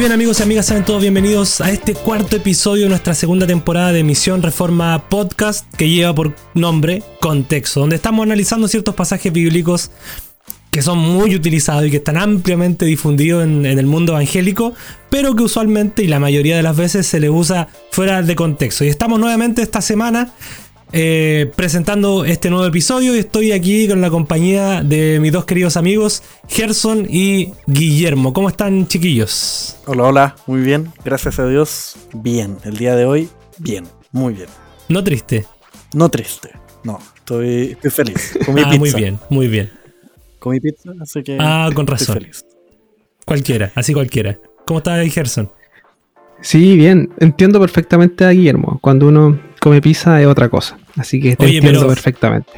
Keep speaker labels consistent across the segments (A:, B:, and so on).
A: bien amigos y amigas, sean todos bienvenidos a este cuarto episodio de nuestra segunda temporada de Misión Reforma Podcast que lleva por nombre Contexto, donde estamos analizando ciertos pasajes bíblicos que son muy utilizados y que están ampliamente difundidos en, en el mundo evangélico, pero que usualmente y la mayoría de las veces se les usa fuera de contexto. Y estamos nuevamente esta semana eh, presentando este nuevo episodio y estoy aquí con la compañía de mis dos queridos amigos, Gerson y Guillermo. ¿Cómo están, chiquillos?
B: Hola, hola, muy bien, gracias a Dios, bien. El día de hoy, bien, muy bien.
A: No triste.
B: No triste, no, estoy, estoy feliz.
A: Comí ah, muy bien, muy bien.
B: Comí pizza, así que.
A: Ah, con razón. feliz. Cualquiera, así cualquiera. ¿Cómo está Gerson?
C: Sí, bien. Entiendo perfectamente a Guillermo. Cuando uno come pizza es otra cosa. Así que te entiendo perfectamente.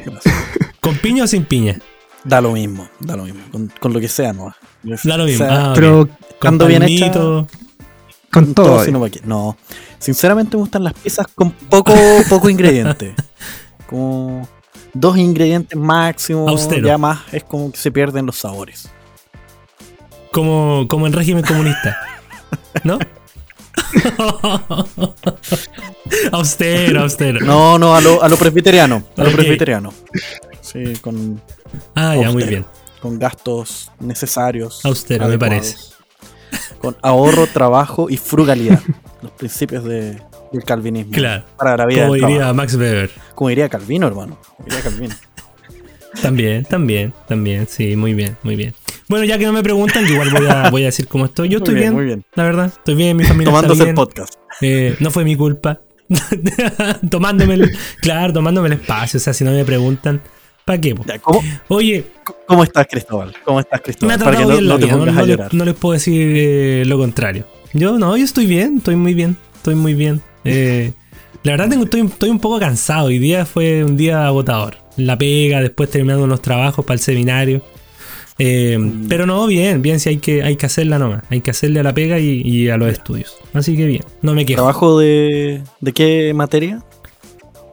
A: ¿Con piña o sin piña?
B: Da lo mismo, da lo mismo. Con, lo que sea, ¿no?
A: Da lo mismo.
C: Ah, pero
B: cuando viene hecha,
C: con, todo.
B: no, sinceramente me gustan las pizzas con poco, poco ingrediente. Como dos ingredientes máximo.
A: Austero.
B: Ya más es como que se pierden los sabores.
A: Como, como en régimen comunista. ¿No? austero, austero.
B: No, no, a lo, a lo presbiteriano. A lo presbiteriano. Sí, con.
A: Ah, ya, muy bien.
B: Con gastos necesarios.
A: Austero, me parece.
B: Con ahorro, trabajo y frugalidad. los principios de, del calvinismo.
A: Claro.
B: Para la vida
A: Como diría Max Weber.
B: Como diría Calvino, hermano. Como diría Calvino.
A: también, también, también. Sí, muy bien, muy bien. Bueno, ya que no me preguntan, igual voy a, decir cómo estoy. Yo estoy bien, muy bien, la verdad. Estoy bien, mi familia
B: Tomándose
A: está bien.
B: el podcast.
A: Eh, no fue mi culpa. tomándome el, claro, tomándome el espacio. O sea, si no me preguntan, ¿para qué?
B: ¿cómo,
A: Oye,
B: ¿cómo estás, Cristóbal? ¿Cómo estás, Cristóbal?
A: Me ha tratado bien no, no, les puedo decir eh, lo contrario. Yo no, yo estoy bien, estoy muy bien, estoy muy bien. Eh, la verdad tengo, estoy, estoy un poco cansado. Hoy día fue un día agotador. La pega, después terminando unos trabajos para el seminario. Eh, pero no, bien, bien, si hay que, hay que hacerla nomás. Hay que hacerle a la pega y, a los estudios. Así que bien, no me quejo.
B: ¿Trabajo de, de qué materia?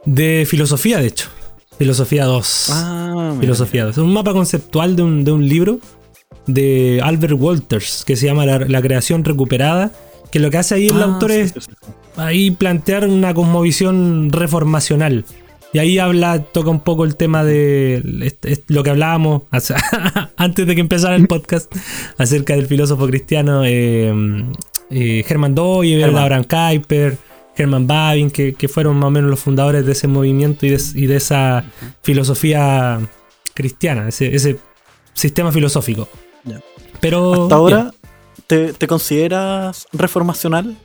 A: De filosofía, de hecho. Filosofía 2. Ah, filosofía 2. Es un mapa conceptual de un, de un, libro de Albert Walters que se llama La, creación recuperada. Que lo que hace ahí el ah, autor es ahí plantear una cosmovisión reformacional y ahí habla, toca un poco el tema de lo que hablábamos antes de que empezara el podcast acerca del filósofo cristiano eh, eh, Herman Doyle, Abraham Kuyper, Herman Babin, que, fueron más o menos los fundadores de ese movimiento y de, esa filosofía cristiana, ese, sistema filosófico. Pero
B: hasta ahora, ¿te, ¿te, consideras reformacional?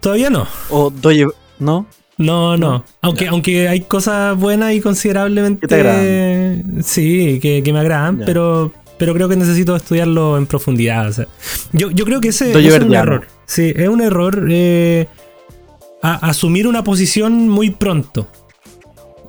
A: Todavía no.
B: ¿O doy, no?
A: No, no. Aunque, aunque hay cosas buenas y considerablemente.
B: ¿Te
A: Sí, que, me agradan, pero, pero creo que necesito estudiarlo en profundidad. yo, creo que ese es un error. Sí, es un error eh, asumir una posición muy pronto.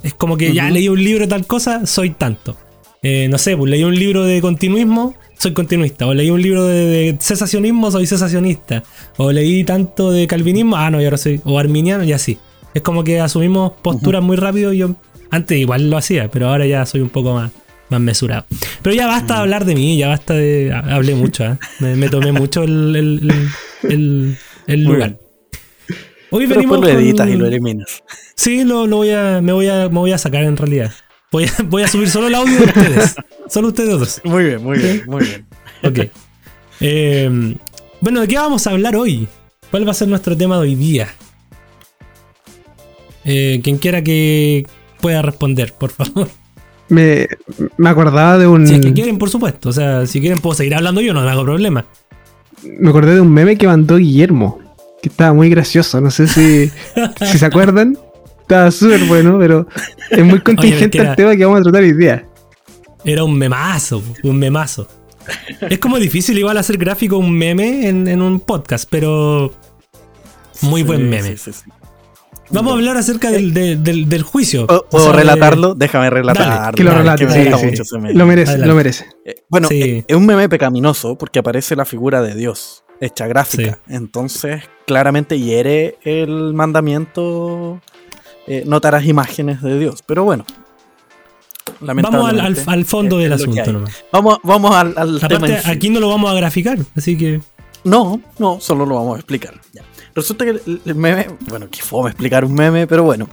A: Es como que ya leí un libro de tal cosa, soy tanto. Eh, no sé, pues leí un libro de continuismo, soy continuista. O leí un libro de, de, cesacionismo, soy cesacionista. O leí tanto de calvinismo, ah, no, y ahora soy. O arminiano, y así. Es como que asumimos posturas muy rápido. Yo antes igual lo hacía, pero ahora ya soy un poco más, más mesurado. Pero ya basta de hablar de mí, ya basta de. Hablé mucho, ¿eh? me, tomé mucho el, lugar.
B: Hoy venimos lo editas y lo eliminas.
A: Sí, lo, voy a, me, voy a, me voy a sacar en realidad. Voy a, voy a subir solo el audio de ustedes. Solo ustedes dos.
B: Muy bien, muy bien, muy bien.
A: Ok. Eh, bueno, ¿de qué vamos a hablar hoy? ¿Cuál va a ser nuestro tema de hoy día? Eh, quien quiera que pueda responder, por favor.
C: Me, me acordaba de un.
A: Si es que quieren, por supuesto. O sea, si quieren, puedo seguir hablando yo, no me hago problema.
C: Me acordé de un meme que mandó Guillermo, que estaba muy gracioso. No sé si, si se acuerdan. Estaba súper bueno, pero es muy contingente el tema que vamos a tratar hoy día.
A: Era un memazo, un memazo. Es como difícil igual hacer gráfico un meme en, un podcast, pero muy buen meme. Sí, sí, Vamos a hablar acerca del, del, juicio.
B: ¿Puedo relatarlo? Déjame relatarlo.
C: que lo relate, Lo merece, lo merece.
B: Eh, bueno, eh, es un meme pecaminoso porque aparece la figura de Dios hecha gráfica. Entonces, claramente hiere el mandamiento eh, notarás imágenes de Dios. Pero bueno.
A: Vamos al, fondo del asunto
B: Vamos, vamos al,
A: tema aquí no lo vamos a graficar, así que
B: No, no, solo lo vamos a explicar. Resulta que el, meme, bueno, que fue explicar un meme, pero bueno,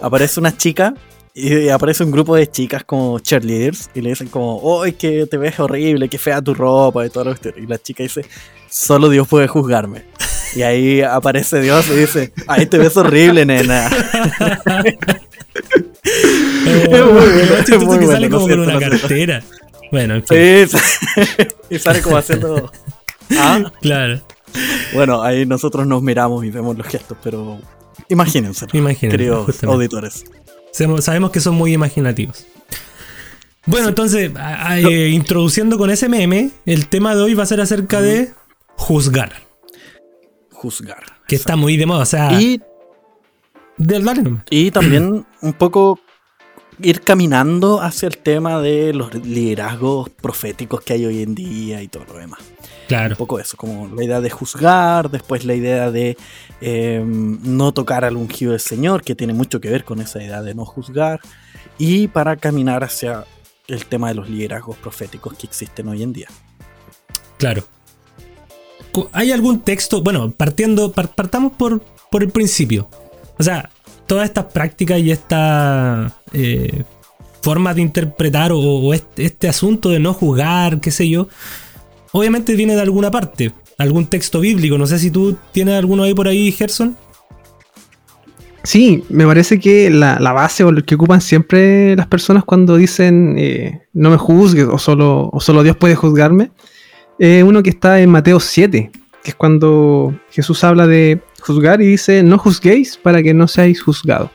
B: aparece una chica y aparece un grupo de chicas como cheerleaders y le dicen como, ¡ay, que te ves horrible, que fea tu ropa! Y todo lo que Y la chica dice, solo Dios puede juzgarme. Y ahí aparece Dios y dice, ¡ay, te ves horrible, nena!
A: es muy bueno. que sale como con una cartera. Bueno, en
B: fin. Sí, y sale como haciendo...
A: ¿Ah? Claro.
B: Bueno, ahí nosotros nos miramos y vemos los gestos, pero imagínense, queridos auditores.
A: Sabemos que son muy imaginativos. Bueno, entonces, eh, introduciendo con ese meme, el tema de hoy va a ser acerca de juzgar.
B: Juzgar.
A: Que está muy de moda, o sea.
B: Y, y también un poco ir caminando hacia el tema de los liderazgos proféticos que hay hoy en día y todo lo demás.
A: Claro.
B: Un poco eso, como la idea de juzgar, después la idea de em, no tocar al ungido del Señor, que tiene mucho que ver con esa idea de no juzgar, y para caminar hacia el tema de los liderazgos proféticos que existen hoy en día.
A: Claro. ¿Hay algún texto? Bueno, partiendo, partamos por, por el principio. O sea, todas estas prácticas y esta eh, forma de interpretar o, este, este, asunto de no juzgar, qué sé yo, obviamente viene de alguna parte, algún texto bíblico. No sé si tú tienes alguno ahí por ahí, Gerson.
C: Sí, me parece que la, base o lo que ocupan siempre las personas cuando dicen eh, no me juzgues o solo, o solo Dios puede juzgarme, es uno que está en Mateo 7, que es cuando Jesús habla de juzgar y dice no juzguéis para que no seáis juzgados.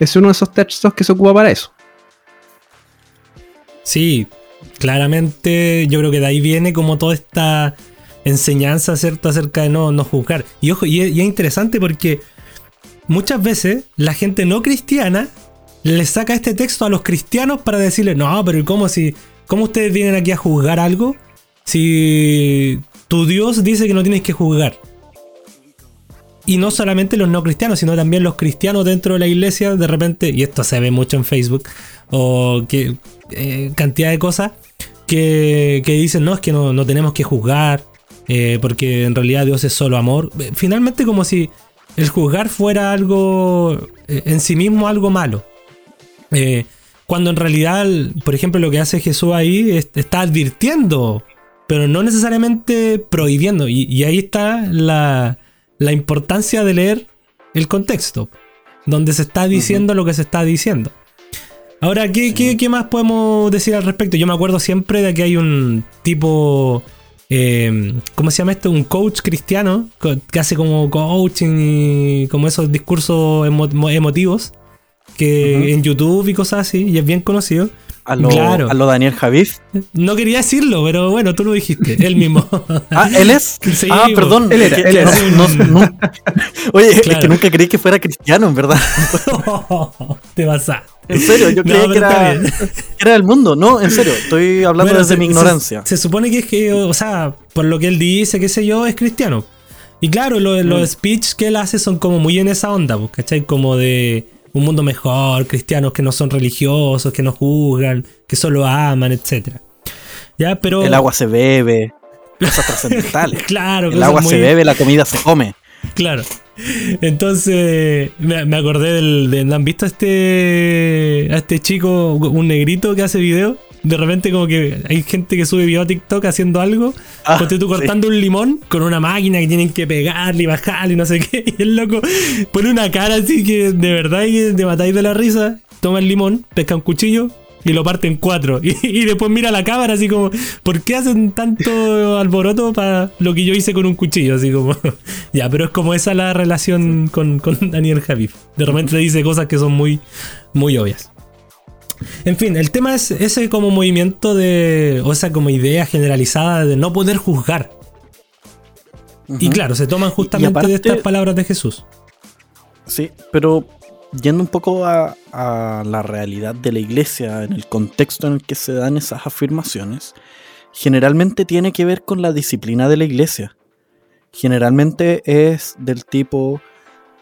C: Es uno de esos textos que se ocupa para eso.
A: Sí, claramente yo creo que de ahí viene como toda esta enseñanza ¿cierto? acerca de no, juzgar. Y ojo, y es, interesante porque muchas veces la gente no cristiana le saca este texto a los cristianos para decirle, no, pero ¿cómo si, cómo ustedes vienen aquí a juzgar algo? Si tu Dios dice que no tienes que juzgar. Y no solamente los no cristianos, sino también los cristianos dentro de la iglesia, de repente, y esto se ve mucho en Facebook, o que eh, cantidad de cosas, que, dicen, no, es que no, tenemos que juzgar, eh, porque en realidad Dios es solo amor. Eh, finalmente como si el juzgar fuera algo, en sí mismo algo malo. cuando en realidad, por ejemplo, lo que hace Jesús ahí está advirtiendo, pero no necesariamente prohibiendo. y ahí está la, la importancia de leer el contexto, donde se está diciendo lo que se está diciendo. Ahora, ¿qué, más podemos decir al respecto? Yo me acuerdo siempre de que hay un tipo, eh, ¿cómo se llama esto? Un coach cristiano que hace como coaching y como esos discursos emotivos que en YouTube y cosas así, y es bien conocido.
B: A lo, a lo Daniel Javif.
A: No quería decirlo, pero bueno, tú lo dijiste, él mismo.
B: ah, ¿él es? ah, perdón. Él era, él era. Oye, es que nunca creí que fuera cristiano, en verdad.
A: te vas a.
B: En serio, yo creía que, era, era, del mundo, no, en serio, estoy hablando desde mi ignorancia.
A: Se, supone que es que, o sea, por lo que él dice, qué sé yo, es cristiano. Y claro, los mm. speech que él hace son como muy en esa onda, pues, ¿cachai? Como de un mundo mejor, cristianos que no son religiosos, que no juzgan, que solo aman, etc. ¿Ya? Pero...
B: El agua se bebe, cosas trascendentales.
A: claro,
B: el agua se bebe, la comida se come.
A: Claro. Entonces me, acordé del, ¿Han visto a este, a este chico, un negrito que hace video? De repente como que hay gente que sube video a TikTok haciendo algo, ah, tú cortando un limón con una máquina que tienen que pegarle y bajarle y no sé qué, y el loco pone una cara así que de verdad y de matáis de la risa, toma el limón, pesca un cuchillo y lo parte en cuatro. Y, después mira la cámara así como, ¿por qué hacen tanto alboroto para lo que yo hice con un cuchillo? Así como, ya, pero es como esa la relación con, con Daniel Javif. De repente dice cosas que son muy, muy obvias. En fin, el tema es ese como movimiento de. o esa como idea generalizada de no poder juzgar. Y claro, se toman justamente de estas palabras de Jesús.
B: Sí, pero yendo un poco a, a, la realidad de la iglesia, en el contexto en el que se dan esas afirmaciones, generalmente tiene que ver con la disciplina de la iglesia. Generalmente es del tipo,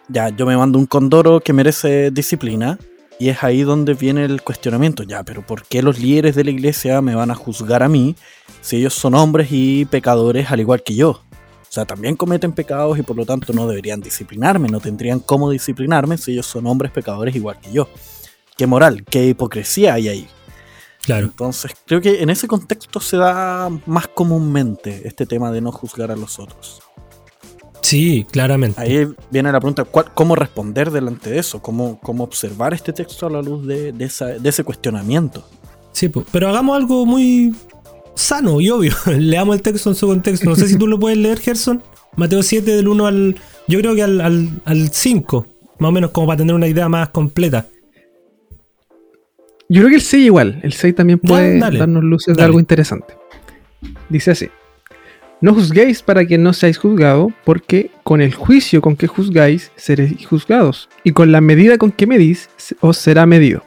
B: ya, yo me mando un condoro que merece disciplina, y es ahí donde viene el cuestionamiento, ya, pero ¿por qué los líderes de la iglesia me van a juzgar a mí si ellos son hombres y pecadores al igual que yo? O sea, también cometen pecados y por lo tanto no deberían disciplinarme, no tendrían cómo disciplinarme si ellos son hombres pecadores igual que yo. ¿Qué moral, qué hipocresía hay ahí?
A: Claro.
B: Entonces, creo que en ese contexto se da más comúnmente este tema de no juzgar a los otros.
A: Sí, claramente.
B: Ahí viene la pregunta, ¿cómo responder delante de eso? ¿Cómo, cómo observar este texto a la luz de, ese cuestionamiento?
A: Sí, pero hagamos algo muy sano y obvio. Leamos el texto en su contexto. No sé si tú lo puedes leer, Gerson. Mateo 7 del 1 al... Yo creo que al, 5, más o menos como para tener una idea más completa.
C: Yo creo que el 6 igual. El 6 también puede darnos luces de algo interesante. Dice así. No juzguéis para que no seáis juzgados, porque con el juicio con que juzgáis seréis juzgados, y con la medida con que medís os será medido.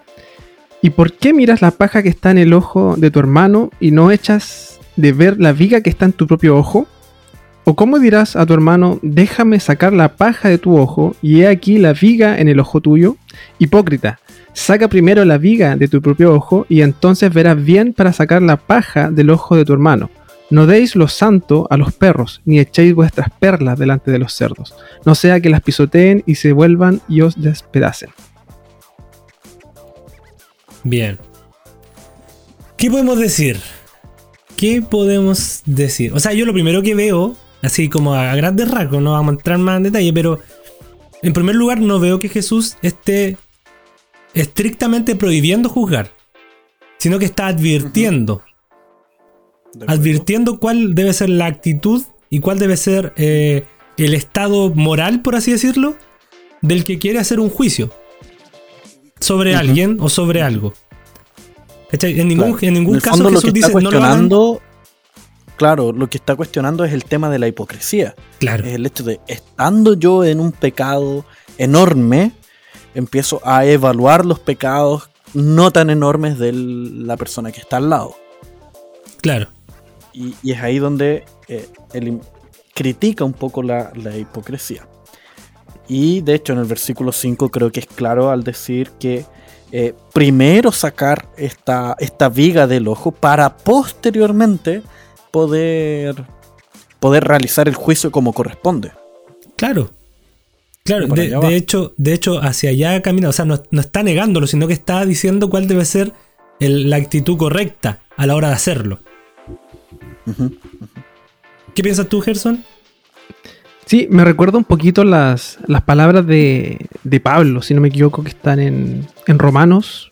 C: ¿Y por qué miras la paja que está en el ojo de tu hermano y no echas de ver la viga que está en tu propio ojo? ¿O cómo dirás a tu hermano, déjame sacar la paja de tu ojo y he aquí la viga en el ojo tuyo? Hipócrita, saca primero la viga de tu propio ojo y entonces verás bien para sacar la paja del ojo de tu hermano no deis lo santo a los perros, ni echéis vuestras perlas delante de los cerdos, no sea que las pisoteen y se vuelvan y os despedacen.
A: Bien. ¿Qué podemos decir? ¿Qué podemos decir? O sea, yo lo primero que veo, así como a grandes rasgos, no vamos a entrar más en detalle, pero en primer lugar no veo que Jesús esté estrictamente prohibiendo juzgar, sino que está advirtiendo advirtiendo cuál debe ser la actitud y cuál debe ser eh, el estado moral, por así decirlo, del que quiere hacer un juicio sobre alguien o sobre algo. En ningún, en ningún caso Jesús dice
B: cuestionando, Claro, lo que está cuestionando es el tema de la hipocresía.
A: Claro.
B: Es el hecho de, estando yo en un pecado enorme, empiezo a evaluar los pecados no tan enormes de la persona que está al lado.
A: Claro.
B: Y, es ahí donde eh, él critica un poco la, hipocresía. Y de hecho en el versículo 5 creo que es claro al decir que eh, primero sacar esta, esta viga del ojo para posteriormente poder, poder realizar el juicio como corresponde.
A: Claro. Claro, de, hecho, de hecho, hacia allá camina, o sea, no, está negándolo, sino que está diciendo cuál debe ser la actitud correcta a la hora de hacerlo. ¿Qué piensas tú, Gerson?
C: Sí, me recuerda un poquito las, las palabras de, Pablo, si no me equivoco, que están en, Romanos,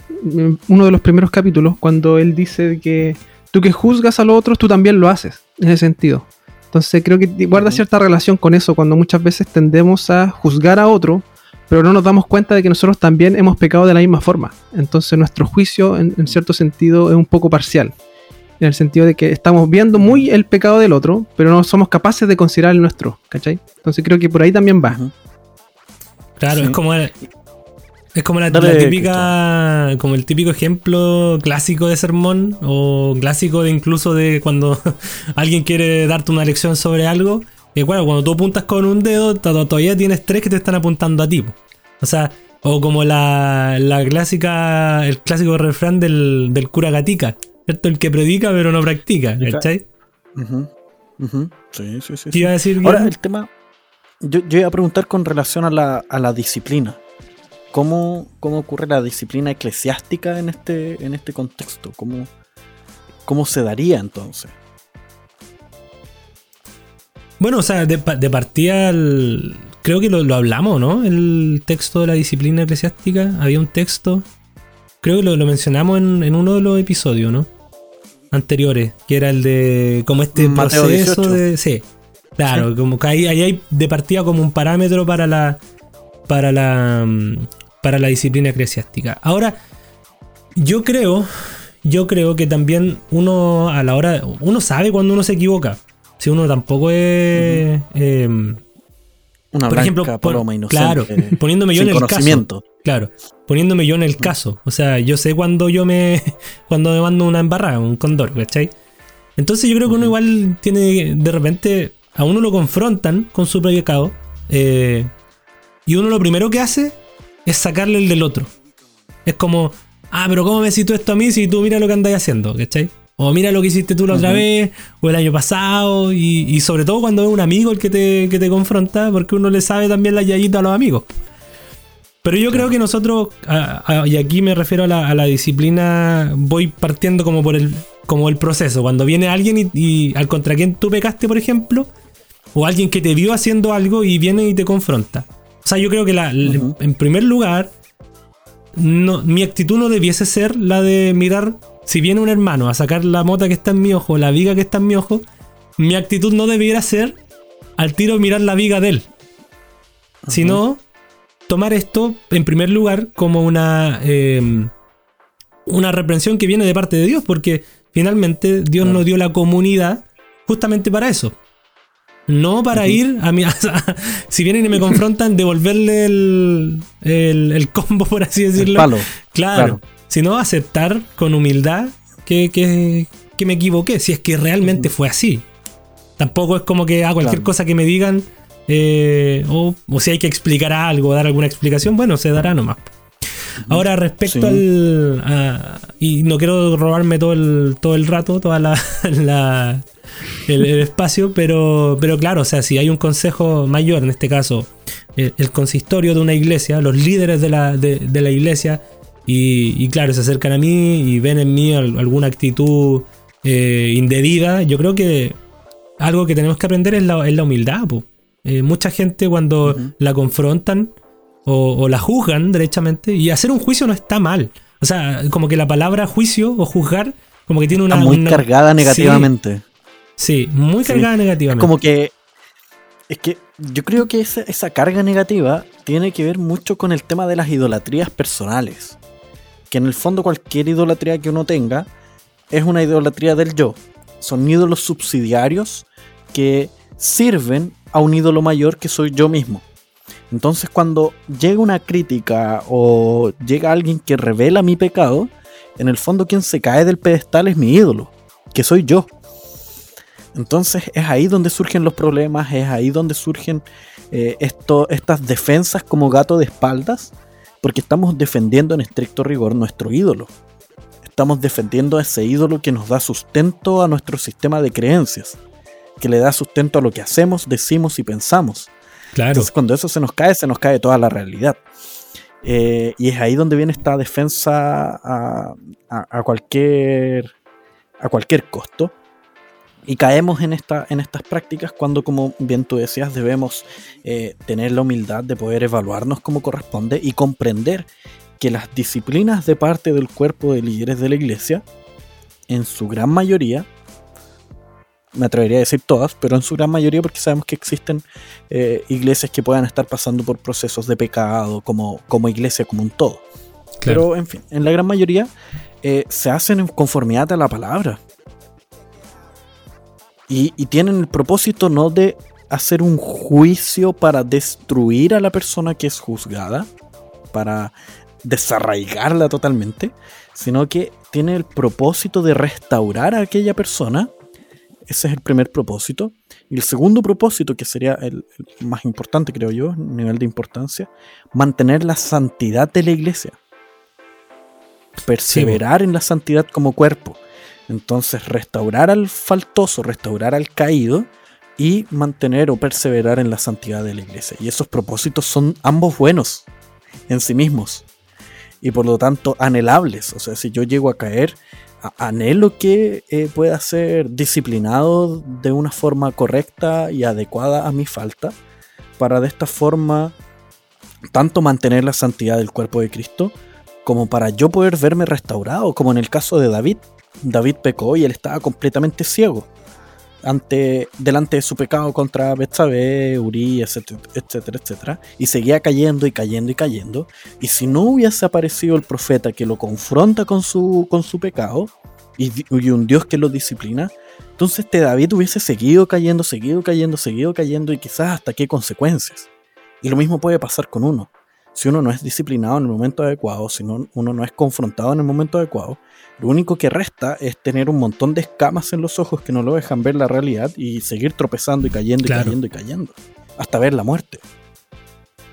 C: uno de los primeros capítulos, cuando él dice que tú que juzgas a los otros, tú también lo haces, en ese sentido. Entonces creo que guarda cierta relación con eso, cuando muchas veces tendemos a juzgar a otro, pero no nos damos cuenta de que nosotros también hemos pecado de la misma forma. Entonces nuestro juicio, en cierto sentido, es un poco parcial en el sentido de que estamos viendo muy el pecado del otro, pero no somos capaces de considerar el nuestro, ¿cachai? Entonces creo que por ahí también va.
A: Claro, es como es como la, típica como el típico ejemplo clásico de sermón o clásico de incluso de cuando alguien quiere darte una lección sobre algo, que bueno, cuando tú apuntas con un dedo, todavía tienes tres que te están apuntando a ti. O sea, o como la, la clásica, el clásico refrán del, del cura gatica, el que predica pero no practica, ¿cachai?
B: Sí, sí, sí.
A: ¿Qué iba a decir?
B: Ahora, el tema. Yo, iba a preguntar con relación a la, disciplina. ¿Cómo, ¿Cómo, ocurre la disciplina eclesiástica en este, en este contexto? ¿Cómo, ¿Cómo se daría entonces?
A: Bueno, o sea, de, partida, creo que lo, lo, hablamos, ¿no? El texto de la disciplina eclesiástica. Había un texto, creo que lo, lo mencionamos en, en, uno de los episodios, ¿no? Anteriores, que era el de como este proceso de... Sí, claro, como que ahí, hay de partida como un parámetro para la, para la, mm, para la disciplina eclesiástica. Ahora, yo creo, yo creo que también uno a la hora, uno sabe cuando uno se equivoca. Si uno tampoco es... Em,
B: Una por ejemplo,
A: Claro, poniéndome yo en el caso. Claro, poniéndome yo en el caso. O sea, yo sé cuando yo me. cuando me mando una embarrada, un condor, ¿cachai? Entonces yo creo que uno igual tiene. De repente. A uno lo confrontan con su pecado. Eh, y uno lo primero que hace es sacarle el del otro. Es como. Ah, pero ¿cómo me cito esto a mí si tú mira lo que andáis haciendo? ¿Cachai? O mira lo que hiciste tú la otra vez, o el año pasado, y, sobre todo cuando es un amigo el que te, que te confronta, porque uno le sabe también la yayita a los amigos. Pero yo creo que nosotros, y aquí me refiero a la, disciplina, voy partiendo como por el, como el proceso. Cuando viene alguien y, al contra quien tú pecaste, por ejemplo, o alguien que te vio haciendo algo y viene y te confronta. O sea, yo creo que la, en primer lugar, no, mi actitud no debiese ser la de mirar, si viene un hermano a sacar la mota que está en mi ojo, la viga que está en mi ojo, mi actitud no debiera ser al tiro mirar la viga de él. Sino tomar esto, en primer lugar, como una, em, una reprensión que viene de parte de Dios, porque finalmente Dios nos dio la comunidad justamente para eso. No para ir a mi. si vienen y me confrontan, devolverle el, el, combo, por así decirlo.
B: palo.
A: Claro, Sino aceptar con humildad que, que, que, me equivoqué, si es que realmente fue así. Tampoco es como que a cualquier cosa que me digan, eh, o, si hay que explicar algo, dar alguna explicación, bueno, se dará nomás. Ahora, respecto al. y no quiero robarme todo el, todo el rato, toda la, el, espacio, pero, pero claro, o sea, si hay un consejo mayor, en este caso, el, consistorio de una iglesia, los líderes de la, de, la iglesia, y, claro, se acercan a mí y ven en mí alguna actitud eh, indebida, yo creo que algo que tenemos que aprender es la, es la humildad. Eh, mucha gente cuando la confrontan o, la juzgan derechamente, y hacer un juicio no está mal. O sea, como que la palabra juicio o juzgar, como que tiene una.
B: muy cargada negativamente.
A: Sí, muy cargada negativamente.
B: como que. Es que yo creo que esa, esa carga negativa tiene que ver mucho con el tema de las idolatrías personales. Que en el fondo cualquier idolatría que uno tenga es una idolatría del yo. Son ídolos subsidiarios que sirven a un ídolo mayor que soy yo mismo. Entonces cuando llega una crítica o llega alguien que revela mi pecado, en el fondo quien se cae del pedestal es mi ídolo, que soy yo. Entonces es ahí donde surgen los problemas, es ahí donde surgen eh, estas defensas como gato de espaldas, porque estamos defendiendo en estricto rigor nuestro ídolo. Estamos defendiendo a ese ídolo que nos da sustento a nuestro sistema de creencias, que le da sustento a lo que hacemos, decimos y pensamos.
A: Claro.
B: Entonces cuando eso se nos cae, se nos cae toda la realidad. Eh, y es ahí donde viene esta defensa a, cualquier, a cualquier costo. Y caemos en, esta, en estas prácticas cuando, como bien tú decías, debemos eh, tener la humildad de poder evaluarnos como corresponde y comprender que las disciplinas de parte del cuerpo de líderes de la iglesia, en su gran mayoría, me atrevería a decir todas, pero en su gran mayoría porque sabemos que existen eh, iglesias que puedan estar pasando por procesos de pecado como, como iglesia, como un todo. Pero en fin, en la gran mayoría eh, se hacen en conformidad a la palabra. Y, tienen el propósito no de hacer un juicio para destruir a la persona que es juzgada, para desarraigarla totalmente, sino que tiene el propósito de restaurar a aquella persona. Ese es el primer propósito. Y el segundo propósito, que sería el, más importante, creo yo, nivel de importancia, mantener la santidad de la iglesia. Perseverar en la santidad como cuerpo. Entonces, restaurar al faltoso, restaurar al caído y mantener o perseverar en la santidad de la iglesia. Y esos propósitos son ambos buenos en sí mismos y por lo tanto anhelables. O sea, si yo llego a caer, anhelo que eh, pueda ser disciplinado de una forma correcta y adecuada a mi falta para de esta forma tanto mantener la santidad del cuerpo de Cristo como para yo poder verme restaurado, como en el caso de David. David pecó y él estaba completamente ciego ante, delante de su pecado contra Betsabé, Uri, etcétera, etcétera, etcétera, y seguía cayendo y cayendo y cayendo. Y si no hubiese aparecido el profeta que lo confronta con su, con su pecado y, y un Dios que lo disciplina, entonces este David hubiese seguido cayendo, seguido cayendo, seguido cayendo y quizás hasta qué consecuencias. Y lo mismo puede pasar con uno si uno no es disciplinado en el momento adecuado, si uno no es confrontado en el momento adecuado, lo único que resta es tener un montón de escamas en los ojos que no lo dejan ver la realidad y seguir tropezando y cayendo y cayendo y cayendo, hasta ver la muerte.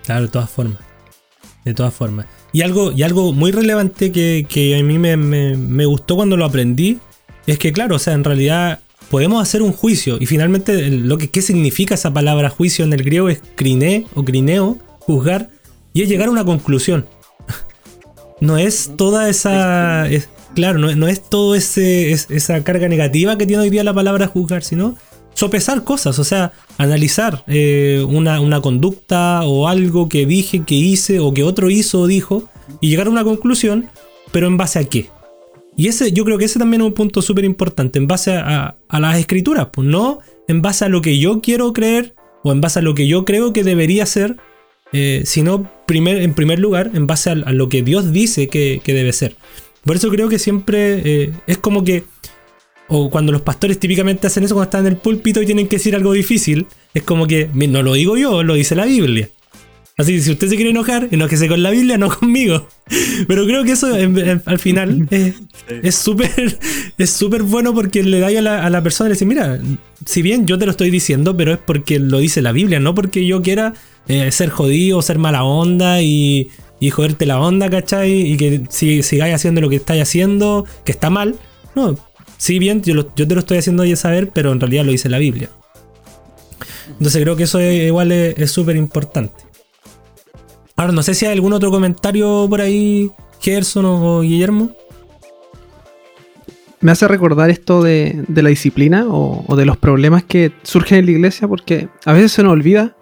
A: Claro, de todas formas. De todas formas. Y algo, y algo muy relevante que, a mí me, gustó cuando lo aprendí es que, claro, o sea, en realidad podemos hacer un juicio. Y finalmente, lo que ¿qué significa esa palabra juicio en el griego es criné o crineo, juzgar, y es llegar a una conclusión. no es toda esa. claro, no, es todo ese esa carga negativa que tiene hoy día la palabra juzgar, sino sopesar cosas, o sea, analizar eh, una, una, conducta o algo que dije, que hice o que otro hizo o dijo y llegar a una conclusión, pero en base a qué. Y ese, yo creo que ese también es un punto súper importante, en base a, las escrituras, pues no en base a lo que yo quiero creer o en base a lo que yo creo que debería ser, eh, sino primer, en primer lugar en base a, lo que Dios dice que, debe ser. Por eso creo que siempre eh, es como que o cuando los pastores típicamente hacen eso cuando están en el púlpito y tienen que decir algo difícil, es como que no lo digo yo, lo dice la Biblia. Así que si usted se quiere enojar, enójese con la Biblia, no conmigo. Pero creo que eso al final es súper es súper bueno porque le da a la, a la persona y le dice, mira, si bien yo te lo estoy diciendo, pero es porque lo dice la Biblia, no porque yo quiera eh, ser jodido, ser mala onda y, y joderte la onda, ¿cachai? Y que si sigáis haciendo lo que estáis haciendo, que está mal. No, si bien yo, te lo estoy haciendo ya saber, pero en realidad lo dice la Biblia. Entonces creo que eso igual es súper importante. Ahora, no sé si hay algún otro comentario por ahí, Gerson o Guillermo.
C: Me hace recordar esto de, la disciplina o, de los problemas que surgen en la iglesia, porque a veces se nos olvida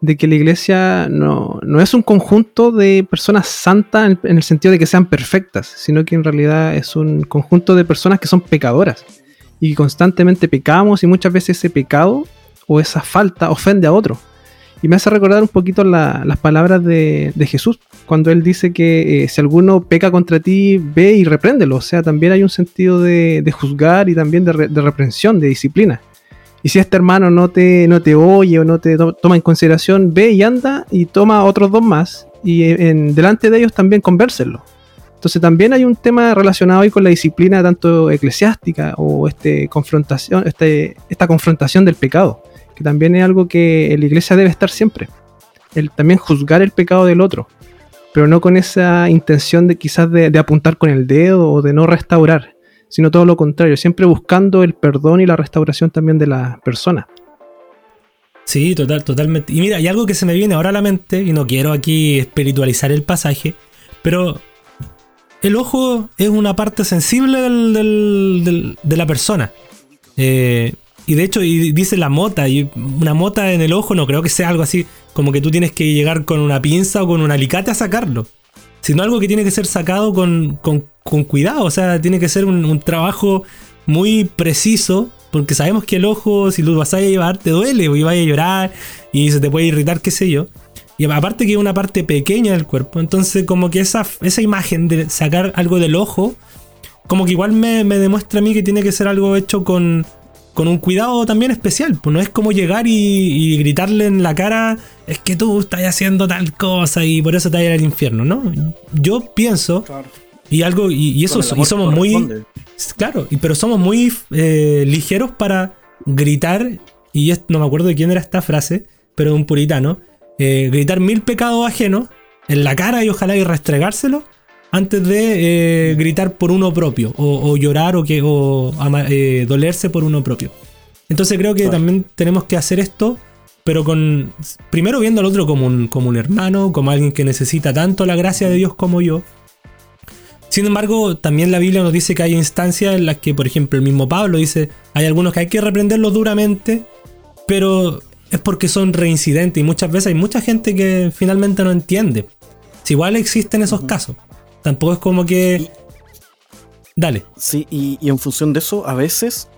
C: de que la iglesia no, es un conjunto de personas santas en, el sentido de que sean perfectas, sino que en realidad es un conjunto de personas que son pecadoras y constantemente pecamos y muchas veces ese pecado o esa falta ofende a otro. Y me hace recordar un poquito las palabras de, Jesús, cuando él dice que eh, si alguno peca contra ti, ve y repréndelo. O sea, también hay un sentido de, juzgar y también de, de reprensión, de disciplina. Y si este hermano no te, no te oye o no te toma en consideración, ve y anda y toma otros dos más y en, delante de ellos también convérselo. Entonces también hay un tema relacionado ahí con la disciplina tanto eclesiástica o este confrontación, este, esta confrontación del pecado, que también es algo que la iglesia debe estar siempre. El también juzgar el pecado del otro, pero no con esa intención de quizás de apuntar con el dedo o de no restaurar, sino todo lo contrario, siempre buscando el perdón y la restauración también de la persona.
A: Sí, total, totalmente. Y mira, hay algo que se me viene ahora a la mente, y no quiero aquí espiritualizar el pasaje, pero el ojo es una parte sensible de la persona. Eh, y de hecho, y dice la mota, y una mota en el ojo no creo que sea algo así como que tú tienes que llegar con una pinza o con un alicate a sacarlo sino algo que tiene que ser sacado con, cuidado, o sea, tiene que ser un, trabajo muy preciso, porque sabemos que el ojo, si lo vas a llevar, te duele, y vas a llorar, y se te puede irritar, qué sé yo. Y aparte que es una parte pequeña del cuerpo, entonces como que esa, esa imagen de sacar algo del ojo, como que igual me, me demuestra a mí que tiene que ser algo hecho con, con un cuidado también especial. Pues no es como llegar y, gritarle en la cara, es que tú estás haciendo tal cosa y por eso te vas a ir al infierno, ¿no? Yo pienso, y algo, y, eso, y somos muy. Claro, y, pero somos muy eh, ligeros para gritar, y no me acuerdo de quién era esta frase, pero un puritano, eh, gritar mil pecados ajenos en la cara y ojalá y restregárselo antes de eh, gritar por uno propio o, llorar o, que, o dolerse por uno propio. Entonces creo que también tenemos que hacer esto, pero con primero viendo al otro como un, como un hermano, como alguien que necesita tanto la gracia de Dios como yo. Sin embargo, también la Biblia nos dice que hay instancias en las que, por ejemplo, el mismo Pablo dice, hay algunos que hay que reprenderlos duramente, pero es porque son reincidentes y muchas veces hay mucha gente que finalmente no entiende. Si igual existen esos casos. Tampoco es como que... Dale.
B: Sí, y, en función de eso, a veces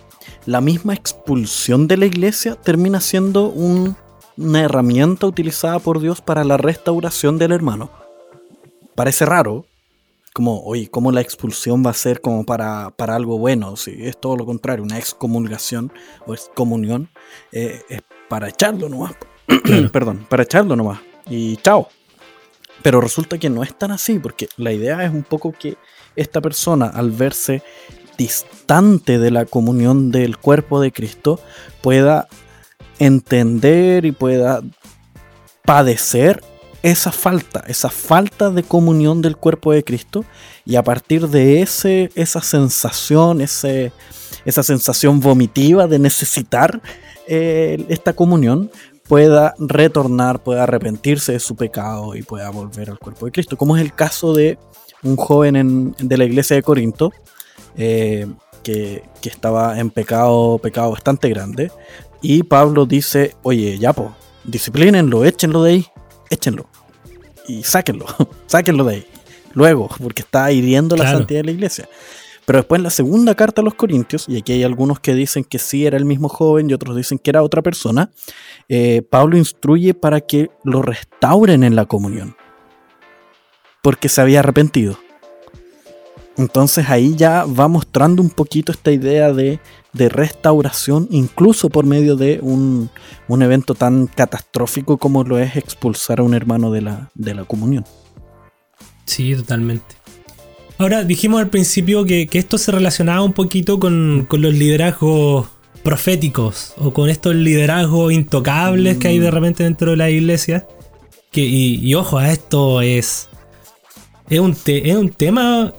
B: la misma expulsión de la iglesia termina siendo una herramienta utilizada por Dios para la restauración del hermano. Parece raro, como, oye, ¿cómo la expulsión va a ser como para, para algo bueno? Si es todo lo contrario, una excomulgación o excomunión, eh, es para echarlo nomás. Perdón, para echarlo nomás. Y chao. Pero resulta que no es tan así, porque la idea es un poco que esta persona, al verse distante de la comunión del cuerpo de Cristo, pueda entender y pueda padecer esa falta, esa falta de comunión del cuerpo de Cristo. Y a partir de ese, esa sensación, ese, esa sensación vomitiva de necesitar eh, esta comunión, pueda retornar, pueda arrepentirse de su pecado y pueda volver al cuerpo de Cristo, como es el caso de un joven de la iglesia de Corinto, eh, que, estaba en pecado, pecado bastante grande, y Pablo dice, oye, ya po, disciplínenlo, échenlo de ahí, échenlo y sáquenlo, sáquenlo de ahí. Luego, porque está hiriendo la santidad de la iglesia. Pero después en la segunda carta a los Corintios, y aquí hay algunos que dicen que sí era el mismo joven y otros dicen que era otra persona, eh, Pablo instruye para que lo restauren en la comunión, porque se había arrepentido. Entonces ahí ya va mostrando un poquito esta idea de, restauración, incluso por medio de un, evento tan catastrófico como lo es expulsar a un hermano de la, de la comunión.
A: Sí, totalmente. Ahora, dijimos al principio que, esto se relacionaba un poquito con, los liderazgos proféticos o con estos liderazgos intocables que hay de mm. repente dentro de la iglesia. Que, y, ojo, a esto es, es, un, es un tema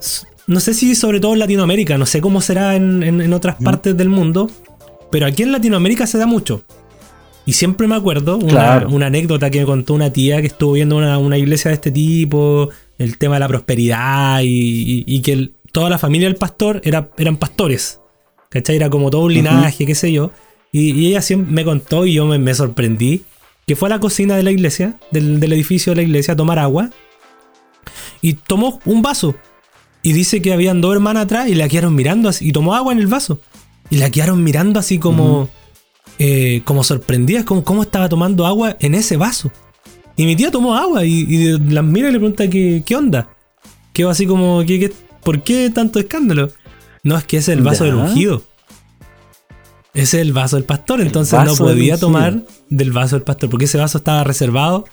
A: no sé si sobre todo en Latinoamérica, no sé cómo será en, otras partes del mundo, pero aquí en Latinoamérica se da mucho. Y siempre me acuerdo una, anécdota que me contó una tía que estuvo viendo una, iglesia de este tipo, el tema de la prosperidad y, que toda la familia del pastor era, eran pastores. ¿Cachai? Era como todo un linaje, qué sé yo. Y, ella siempre me contó y yo me, sorprendí que fue a la cocina de la iglesia, del, del edificio de la iglesia, a tomar agua. Y tomó un vaso y dice que habían dos hermanas atrás y la quedaron mirando así. Y tomó agua en el vaso. Y la quedaron mirando así como. Eh, como sorprendidas, como cómo estaba tomando agua en ese vaso. Y mi tía tomó agua y, las mira y le pregunta qué, qué onda. Quedó así como, ¿qué, por qué tanto escándalo? No, es que ese es el vaso del ungido. Ese es el vaso del pastor, entonces no podía tomar del vaso del pastor, porque ese vaso estaba reservado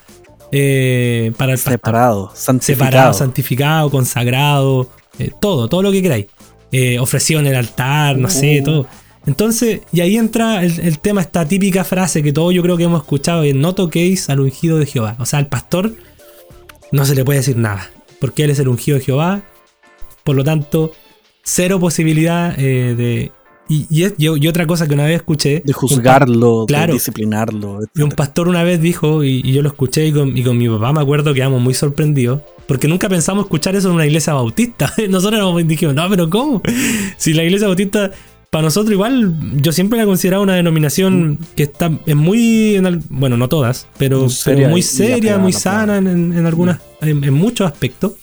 A: eh, para el
B: pastor. Separado,
A: santificado. Separado, santificado, consagrado, eh, todo, todo lo que queráis. Eh, ofreció en el altar, no sé, uh. todo. Entonces, y ahí entra el, tema, esta típica frase que todos yo creo que hemos escuchado, es no toquéis al ungido de Jehová. O sea, al pastor no se le puede decir nada, porque él es el ungido de Jehová. Por lo tanto, cero posibilidad eh, de... Y, otra cosa que una vez escuché...
B: De juzgarlo, de disciplinarlo.
A: Y un pastor una vez dijo, y, yo lo escuché y con, y con mi papá me acuerdo que quedamos muy sorprendidos, porque nunca pensamos escuchar eso en una iglesia bautista. Nosotros nos dijimos, no, pero ¿cómo? Si la iglesia bautista, para nosotros igual, yo siempre la he considerado una denominación que está es muy, bueno, no todas, pero, muy seria, muy sana en, algunas, en, muchos aspectos.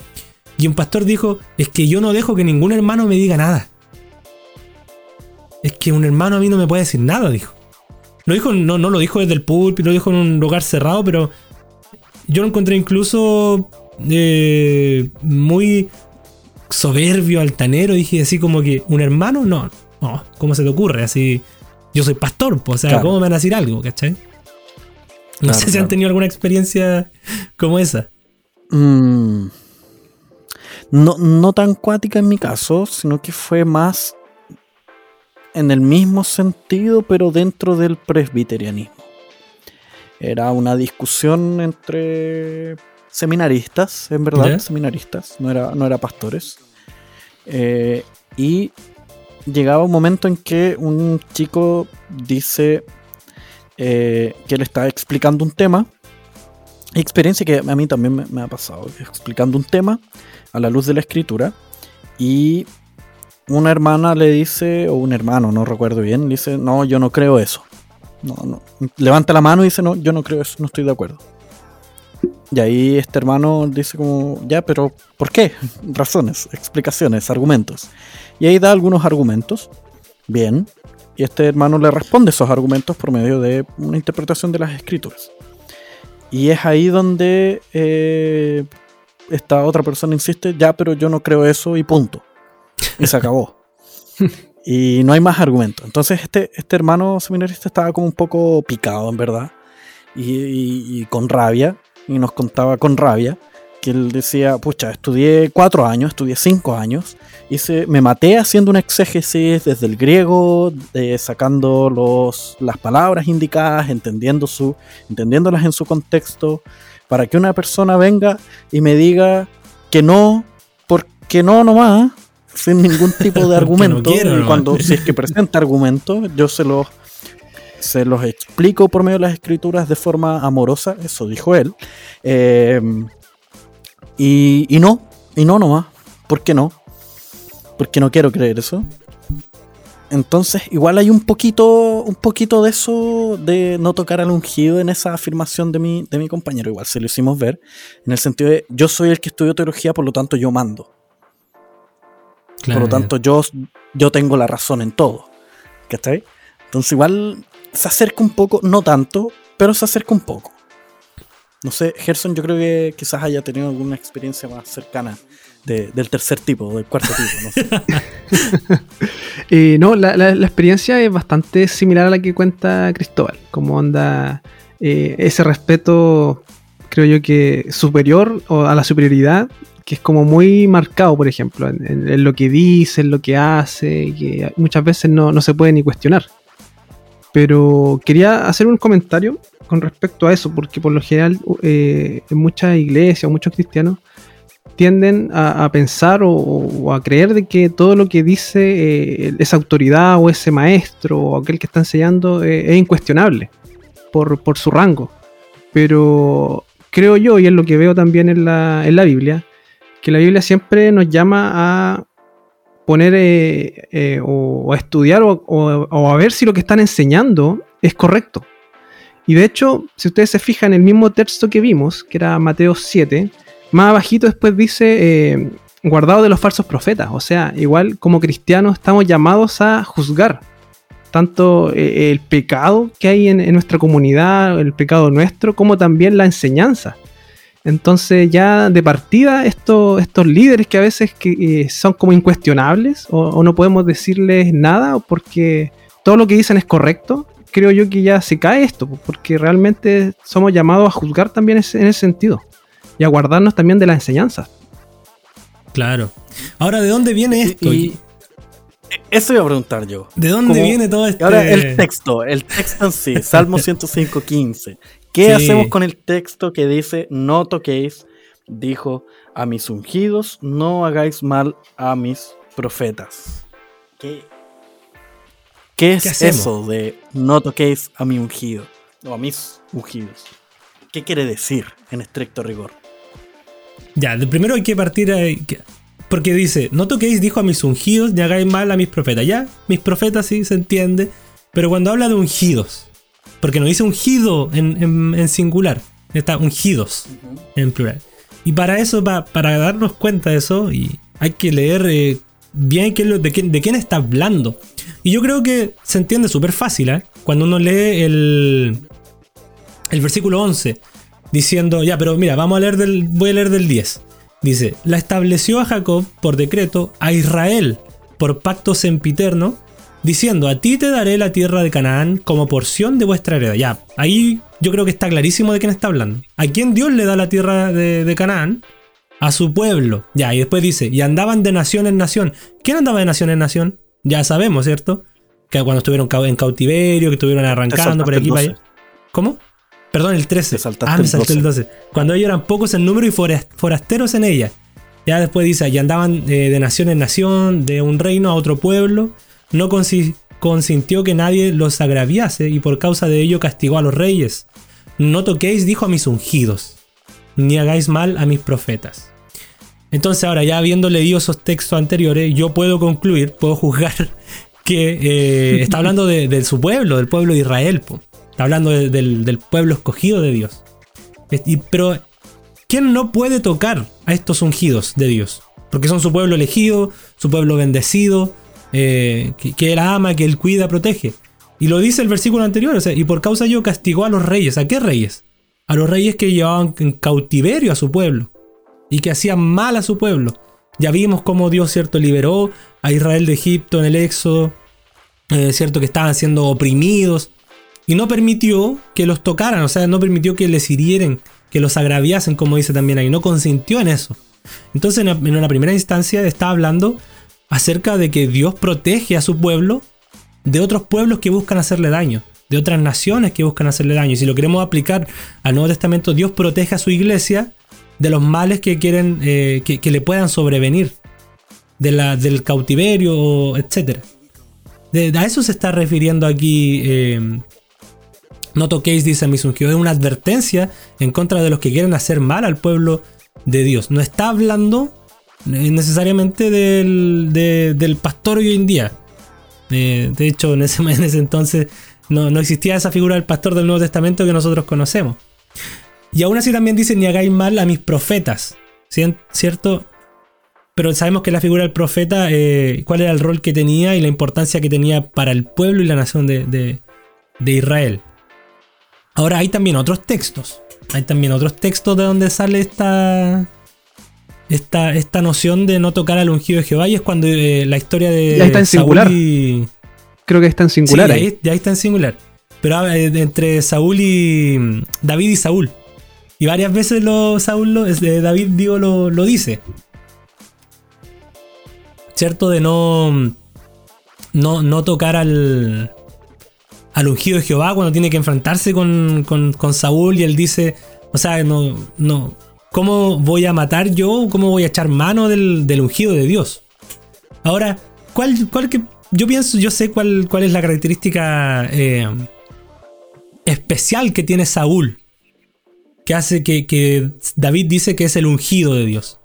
A: Y un pastor dijo, es que yo no dejo que ningún hermano me diga nada. Es que un hermano a mí no me puede decir nada, dijo. Lo dijo, no, no lo dijo desde el púlpito, lo dijo en un lugar cerrado, pero yo lo encontré incluso eh, muy soberbio, altanero. Dije así como que, ¿un hermano? No, no, ¿cómo se te ocurre? Así, yo soy pastor, pues, o sea, ¿cómo me van a decir algo, cachai? No sé si han tenido alguna experiencia como esa.
B: Mm. No, no tan cuática en mi caso, sino que fue más en el mismo sentido, pero dentro del presbiterianismo. Era una discusión entre seminaristas, en verdad, seminaristas, no era, no era pastores. Eh, y llegaba un momento en que un chico dice eh, que él está explicando un tema, experiencia que a mí también me, ha pasado, explicando un tema a la luz de la escritura, y una hermana le dice, o un hermano, no recuerdo bien, dice, no, yo no creo eso. No, no. Levanta la mano y dice, no, yo no creo eso, no estoy de acuerdo. Y ahí este hermano dice como, ya, pero ¿por qué? Razones, explicaciones, argumentos. Y ahí da algunos argumentos. Bien. Y este hermano le responde esos argumentos por medio de una interpretación de las escrituras. Y es ahí donde eh, esta otra persona insiste, ya, pero yo no creo eso y punto. Y se acabó. y no hay más argumentos. Entonces este, este hermano seminarista estaba como un poco picado, en verdad. y con rabia y nos contaba con rabia que él decía, pucha, estudié cuatro años, estudié cinco años, y se, me maté haciendo una exégesis desde el griego, sacando los, las palabras indicadas, entendiendo su, entendiéndolas en su contexto, para que una persona venga y me diga que no, porque no nomás, sin ningún tipo de argumento. y cuando, si es que presenta argumentos, yo se los, se los explico por medio de las escrituras de forma amorosa, eso dijo él. Eh, y, y no, y no nomás, ¿por qué no? Porque no quiero creer eso. Entonces, igual hay un poquito, un poquito de eso de no tocar al ungido en esa afirmación de mi, de mi compañero. Igual se lo hicimos ver, en el sentido de yo soy el que estudio teología, por lo tanto yo mando. Por lo tanto, yo, yo tengo la razón en todo. ¿Cachai? Entonces, igual se acerca un poco, no tanto, pero se acerca un poco. No sé, Gerson, yo creo que quizás haya tenido alguna experiencia más cercana del tercer tipo, del cuarto tipo. No, sé.
C: Eh, no la, experiencia es bastante similar a la que cuenta Cristóbal. Como anda eh, ese respeto, creo yo que superior o a la superioridad, que es como muy marcado, por ejemplo, en, lo que dice, en lo que hace, que muchas veces no, no se puede ni cuestionar. Pero quería hacer un comentario con respecto a eso, porque por lo general eh, en muchas iglesias o muchos cristianos tienden a, pensar o, a creer de que todo lo que dice eh, esa autoridad o ese maestro o aquel que está enseñando eh, es incuestionable por, su rango. Pero creo yo, y es lo que veo también en la, en la Biblia, que la Biblia siempre nos llama a poner eh, o, a estudiar o, a ver si lo que están enseñando es correcto. Y de hecho, si ustedes se fijan en el mismo texto que vimos, que era Mateo 7, más abajito después dice eh, guardado de los falsos profetas. O sea, igual como cristianos estamos llamados a juzgar tanto eh, el pecado que hay en, nuestra comunidad, el pecado nuestro, como también la enseñanza. Entonces ya de partida estos, estos líderes que a veces que, eh, son como incuestionables o, no podemos decirles nada porque todo lo que dicen es correcto, creo yo que ya se cae esto, porque realmente somos llamados a juzgar también en ese sentido y a guardarnos también de la enseñanza.
A: Claro. Ahora, ¿de dónde viene esto?
B: eso iba a preguntar yo.
A: ¿De dónde viene todo esto?
B: Ahora el texto, el texto en sí, Salmo 105, 15. ¿Qué hacemos con el texto que dice, no toquéis, dijo, a mis ungidos, no hagáis mal a mis profetas? ¿Qué, qué es eso de no toquéis a mi ungido? O a mis ungidos. ¿Qué quiere decir en estricto rigor?
A: Ya, de primero hay que partir porque dice, no toquéis, dijo a mis ungidos, ni hagáis mal a mis profetas. Ya, mis profetas sí se entiende, pero cuando habla de ungidos, porque no dice ungido en, singular, está ungidos en plural. Y para eso, para darnos cuenta de eso, y hay que leer eh, bien qué, de, quién, de quién está hablando. Y yo creo que se entiende súper fácil, ¿eh? Cuando uno lee el, el versículo 11 diciendo, ya, pero mira, vamos a leer del, voy a leer del 10. Dice, la estableció a Jacob por decreto, a Israel por pacto sempiterno, diciendo, a ti te daré la tierra de Canaán como porción de vuestra heredad. Ya, ahí yo creo que está clarísimo de quién está hablando. ¿A quién Dios le da la tierra de, Canaán? A su pueblo. Ya, y después dice, y andaban de nación en nación. ¿Quién andaba de nación en nación? Ya sabemos, ¿cierto? Que cuando estuvieron en cautiverio, que estuvieron arrancando por aquí para allá. ¿Cómo? Perdón, el 13. ah, me salté el 12. Cuando ellos eran pocos en número y forasteros en ella. Ya después dice, y andaban eh, de nación en nación, de un reino a otro pueblo. No consintió que nadie los agraviase y por causa de ello castigó a los reyes. No toquéis, dijo a mis ungidos, ni hagáis mal a mis profetas. Entonces ahora ya habiendo leído esos textos anteriores, yo puedo concluir, puedo juzgar que eh, está hablando de, su pueblo, del pueblo de Israel. Está hablando del, pueblo escogido de Dios. pero, ¿quién no puede tocar a estos ungidos de Dios? Porque son su pueblo elegido, su pueblo bendecido, eh, que, él ama, que él cuida, protege. Y lo dice el versículo anterior, o sea, y por causa ello castigó a los reyes. ¿A qué reyes? A los reyes que llevaban en cautiverio a su pueblo y que hacían mal a su pueblo. Ya vimos cómo Dios, cierto, liberó a Israel de Egipto en el Éxodo, eh, cierto, que estaban siendo oprimidos, y no permitió que los tocaran, o sea, no permitió que les hirieren, que los agraviasen, como dice también ahí, no consintió en eso. Entonces, en una primera instancia está hablando acerca de que Dios protege a su pueblo de otros pueblos que buscan hacerle daño. de otras naciones que buscan hacerle daño. Y si lo queremos aplicar al Nuevo Testamento, Dios protege a su iglesia de los males que quieren eh, que, le puedan sobrevenir, de la, del cautiverio, etc. a eso se está refiriendo aquí. Eh, no toquéis, dice mis ungidos. Es una advertencia en contra de los que quieren hacer mal al pueblo de Dios. No está hablando necesariamente del, del pastor hoy en día. de hecho, en ese, en ese entonces no, no, existía esa figura del pastor del Nuevo Testamento que nosotros conocemos. Y aún así también dice, ni hagáis mal a mis profetas. ¿Cierto? Pero sabemos que la figura del profeta, eh, cuál era el rol que tenía y la importancia que tenía para el pueblo y la nación de, de Israel. Ahora hay también otros textos. Hay también otros textos de donde sale esta, esta, esta noción de no tocar al ungido de Jehová. Y es cuando eh, la historia de.
C: Ya está en singular. Creo que está en singular.
A: ahí. Ya, está en singular. Pero eh, entre Saúl y. Mm, David y Saúl. Y varias veces lo, Saúl lo, David digo, lo, lo dice. ¿Cierto? De no. Mm, no, no tocar al. Al ungido de Jehová cuando tiene que enfrentarse con, con, con Saúl y él dice. O sea, no, no, ¿Cómo voy a matar yo? ¿Cómo voy a echar mano del, ungido de Dios? Ahora, ¿cuál, cuál que, yo pienso, yo sé cuál, cuál es la característica eh, especial que tiene Saúl, que hace que, David dice que es el ungido de Dios.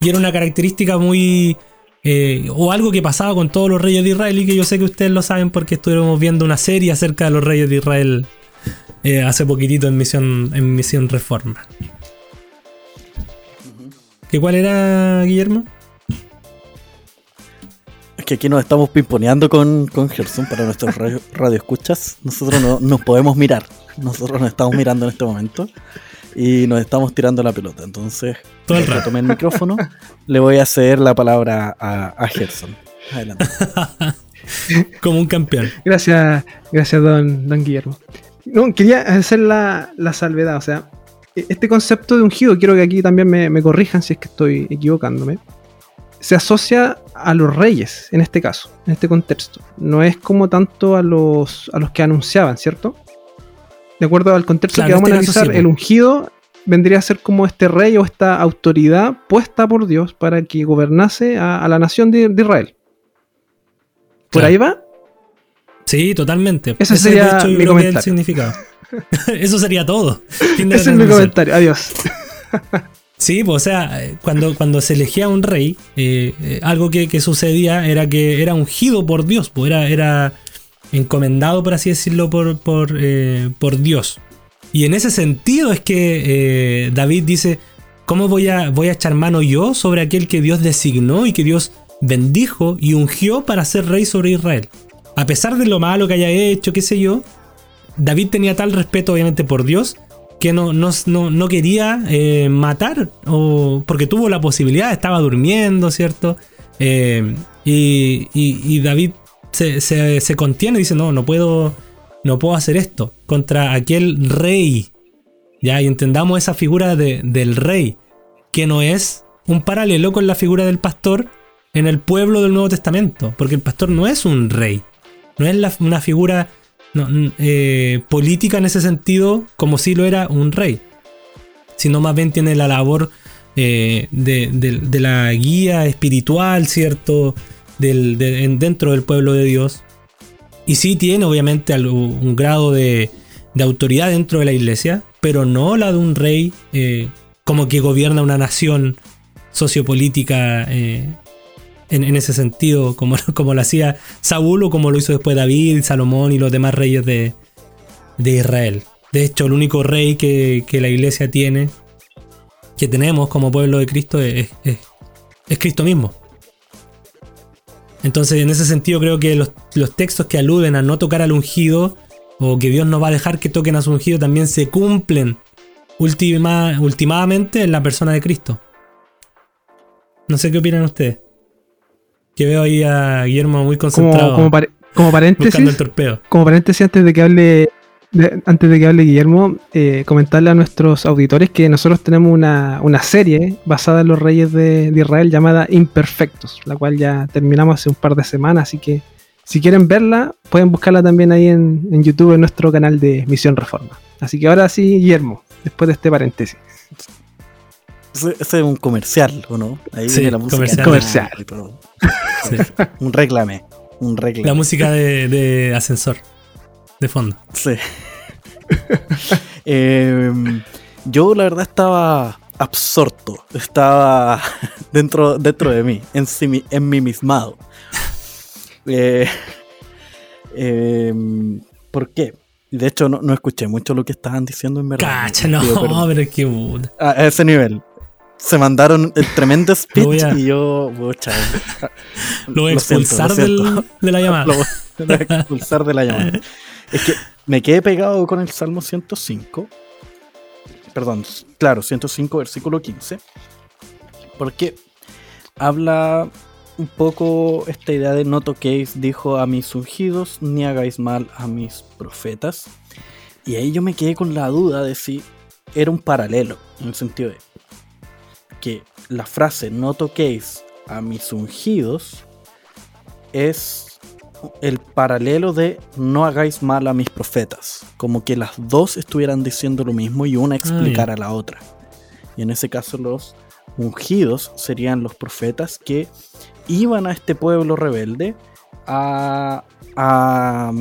A: Y era una característica muy... Eh, o algo que pasaba con todos los reyes de Israel y que yo sé que ustedes lo saben porque estuvimos viendo una serie acerca de los reyes de Israel eh, hace poquitito en Misión, en Misión Reforma. ¿Qué cuál era, Guillermo?
B: Es que aquí nos estamos pimponeando con, con Gerson para nuestros radio, escuchas. Nosotros no nos podemos mirar. Nosotros nos estamos mirando en este momento y nos estamos tirando la pelota. Entonces,
A: Todo el rato.
B: tomé el micrófono, le voy a ceder la palabra a, Gerson. Adelante.
A: Como un campeón.
C: Gracias, gracias, don, don Guillermo. No, quería hacer la, la salvedad, o sea, este concepto de ungido, quiero que aquí también me, corrijan si es que estoy equivocándome, se asocia a los reyes, en este caso, en este contexto. No es como tanto a los, a los que anunciaban, ¿cierto? De acuerdo al contexto que vamos a analizar, el ungido vendría a ser como este rey o esta autoridad puesta por Dios para que gobernase a, la nación de, Israel. ¿Por ahí va?
A: Sí, totalmente.
C: Ese, sería mi comentario.
A: El significado. Eso sería todo.
C: Ese es mi comentario. Adiós.
A: Sí, pues, o sea, cuando, cuando se elegía un rey, eh, eh, algo que, sucedía era que era ungido por Dios, pues era, era encomendado, por así decirlo, por, por, eh, por Dios. Y en ese sentido es que David dice, ¿cómo voy a, voy a echar mano yo sobre aquel que Dios designó y que Dios bendijo y ungió para ser rey sobre Israel? A pesar de lo malo que haya hecho, qué sé yo, David tenía tal respeto, obviamente, por Dios, que no, no, quería eh, matar, o, porque tuvo la posibilidad, estaba durmiendo, ¿cierto? Eh, y, David se, contiene y dice, no, no puedo, no puedo hacer esto contra aquel rey. Ya, y entendamos esa figura del rey, que no es un paralelo con la figura del pastor en el pueblo del Nuevo Testamento, porque el pastor no es un rey, no es una figura eh, política en ese sentido como si lo era un rey, sino más bien tiene la labor eh, de, la guía espiritual, ¿cierto? Del, dentro del pueblo de Dios. Y sí tiene obviamente un grado de, autoridad dentro de la iglesia, pero no la de un rey eh, como que gobierna una nación sociopolítica en, ese sentido, como, como lo hacía Saúl o como lo hizo después David, Salomón y los demás reyes de, Israel. De hecho, el único rey que, la iglesia tiene, que tenemos como pueblo de Cristo, es, Cristo mismo. Entonces, en ese sentido, creo que los, textos que aluden a no tocar al ungido, o que Dios no va a dejar que toquen a su ungido, también se cumplen última, últimamente en la persona de Cristo. No sé qué opinan ustedes. Que veo ahí a Guillermo muy concentrado.
C: Como, paréntesis. Como paréntesis antes de que hable. antes de que hable Guillermo, eh, comentarle a nuestros auditores que nosotros tenemos una, serie basada en los reyes de, Israel llamada Imperfectos, la cual ya terminamos hace un par de semanas, así que si quieren verla, pueden buscarla también ahí en, en YouTube en nuestro canal de Misión Reforma. Así que ahora sí, Guillermo, después de este paréntesis.
B: Ese es un comercial, ¿o no?
A: Ahí viene la música.
C: Comercial.
B: un reclame. Un reclame.
A: La música de, ascensor. De fondo.
B: Sí. Em, yo la verdad estaba absorto. Estaba dentro, dentro de mí, en, en mí mismado. Eh, em, ¿Por qué? De hecho, no, escuché mucho lo que estaban diciendo en verdad.
A: Cacha, no, pero, es que...
B: A ese nivel se mandaron el tremendo speech y yo,
A: lo voy a expulsar de la llamada.
B: Lo, voy a expulsar de la llamada. Es que me quedé pegado con el Salmo 105. Perdón, claro, 105, versículo 15. Porque habla un poco esta idea de no toquéis, dijo a mis ungidos, ni hagáis mal a mis profetas. Y ahí yo me quedé con la duda de si era un paralelo, en el sentido de que la frase no toquéis a mis ungidos es el paralelo de no hagáis mal a mis profetas. Como que las dos estuvieran diciendo lo mismo y una explicara a la otra. Y en ese caso los ungidos serían los profetas que iban a este pueblo rebelde a, a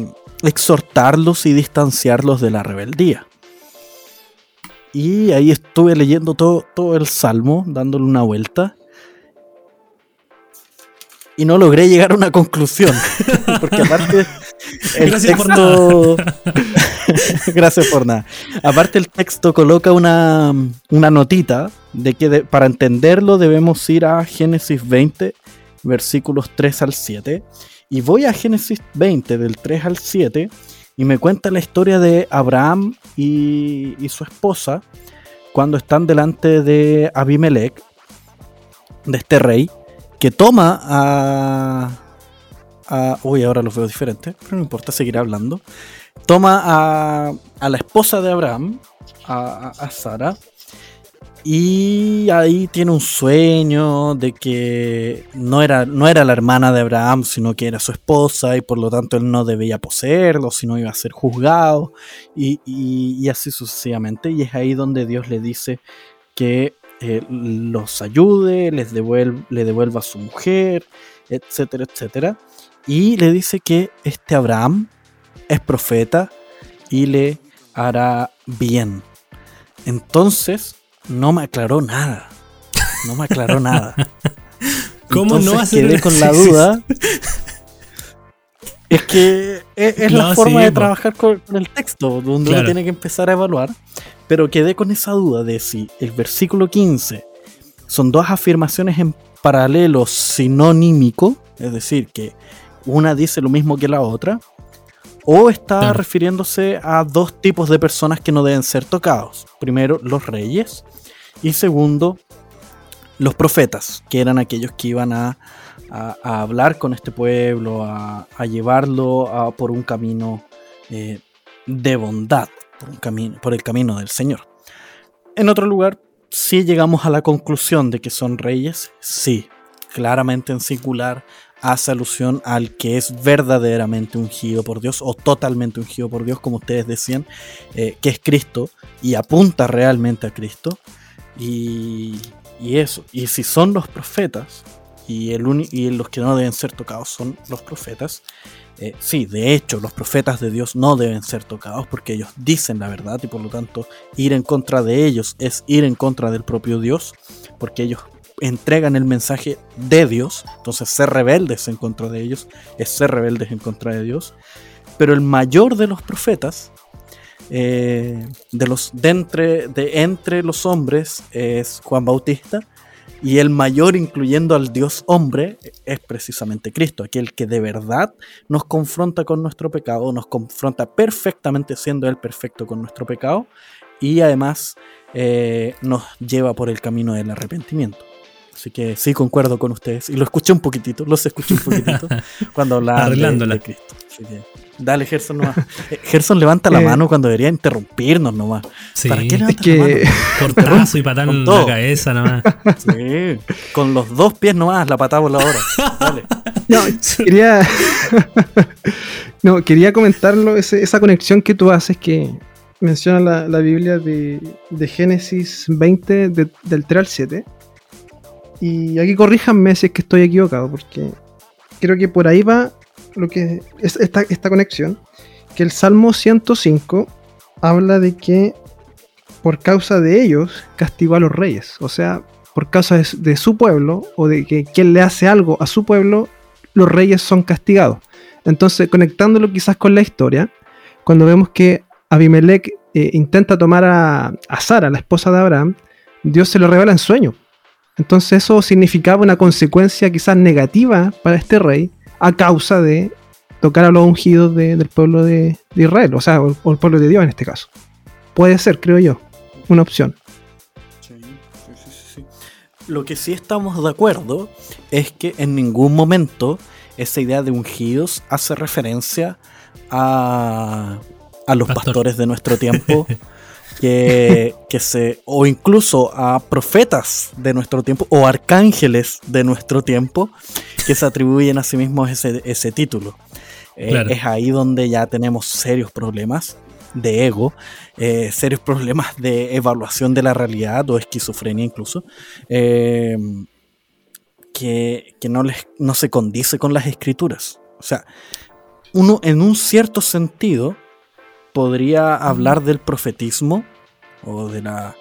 B: exhortarlos y distanciarlos de la rebeldía. Y ahí estuve leyendo todo, todo el salmo, dándole una vuelta. Y no logré llegar a una conclusión. porque aparte el
A: Gracias
B: texto. Gracias por nada. Aparte, el texto coloca una, una notita de que para entenderlo debemos ir a Génesis 20, versículos 3 al 7. Y voy a Génesis 20, del 3 al 7 y me cuenta la historia de Abraham y, su esposa cuando están delante de Abimelech, de este rey, que toma a, Uy, ahora lo veo diferente, pero no importa, seguir hablando. Toma a, a la esposa de Abraham, a, a Sara, y ahí tiene un sueño de que no era, no era la hermana de Abraham, sino que era su esposa y por lo tanto él no debía poseerlo, sino iba a ser juzgado y, así sucesivamente. Y es ahí donde Dios le dice que eh, los ayude, les le devuelva a su mujer, etcétera, etcétera. Y le dice que este Abraham es profeta y le hará bien. Entonces, no me aclaró nada. No me aclaró nada.
A: ¿Cómo no hacer
B: quedé con la duda. es que es, la forma de trabajar con, el texto, donde uno tiene que empezar a evaluar. Pero quedé con esa duda de si el versículo 15 son dos afirmaciones en paralelo sinonímico, es decir, que una dice lo mismo que la otra, o está refiriéndose a dos tipos de personas que no deben ser tocados. Primero, los reyes y segundo, los profetas, que eran aquellos que iban a, hablar con este pueblo, a, llevarlo por un camino eh, de bondad, por, un camino, por el camino del Señor. En otro lugar, si llegamos a la conclusión de que son reyes, sí, claramente en singular hace alusión al que es verdaderamente ungido por Dios o totalmente ungido por Dios, como ustedes decían, eh, que es Cristo y apunta realmente a Cristo. Y, eso, y si son los profetas, y, el y los que no deben ser tocados son los profetas, eh, sí, de hecho, los profetas de Dios no deben ser tocados porque ellos dicen la verdad y por lo tanto ir en contra de ellos es ir en contra del propio Dios, porque ellos entregan el mensaje de Dios, entonces ser rebeldes en contra de ellos es ser rebeldes en contra de Dios. Pero el mayor de los profetas, eh, de, los, de, entre, de entre los hombres, es Juan Bautista, y el mayor, incluyendo al Dios hombre, es precisamente Cristo, aquel que de verdad nos confronta con nuestro pecado, nos confronta perfectamente siendo Él perfecto con nuestro pecado, y además eh, nos lleva por el camino del arrepentimiento. Así que sí, concuerdo con ustedes. Y lo escuché un poquitito, los escuché un poquitito cuando hablaban de, Cristo. dale, Gerson nomás. Eh, Gerson levanta la eh, mano cuando debería interrumpirnos nomás.
A: ¿Para qué levanta la mano? Portazo y patán en la cabeza nomás.
B: Sí, con los dos pies nomás, la patada voladora. Dale.
C: No, quería. no, quería comentarlo, esa conexión que tú haces que menciona la, Biblia de, Génesis 20, del 3 al 7. Y aquí corríjanme si es que estoy equivocado, porque creo que por ahí va lo que es esta, esta conexión. Que el Salmo 105 habla de que por causa de ellos castigó a los reyes. O sea, por causa de, su pueblo o de que quien le hace algo a su pueblo, los reyes son castigados. Entonces, conectándolo quizás con la historia, cuando vemos que Abimelech eh, intenta tomar a, Sara, la esposa de Abraham, Dios se lo revela en sueño. Entonces eso significaba una consecuencia quizás negativa para este rey a causa de tocar a los ungidos del pueblo de, Israel, o sea, o, el pueblo de Dios en este caso. Puede ser, creo yo, una opción.
B: Lo que sí estamos de acuerdo es que en ningún momento esa idea de ungidos hace referencia a, a los pastores de nuestro tiempo. Que, que, se. o incluso a profetas de nuestro tiempo, o arcángeles de nuestro tiempo, que se atribuyen a sí mismos ese, ese título. Eh, es ahí donde ya tenemos serios problemas de ego, eh, serios problemas de evaluación de la realidad o esquizofrenia incluso, eh, que, no, les, no se condice con las escrituras. O sea, uno en un cierto sentido podría hablar del profetismo o de la,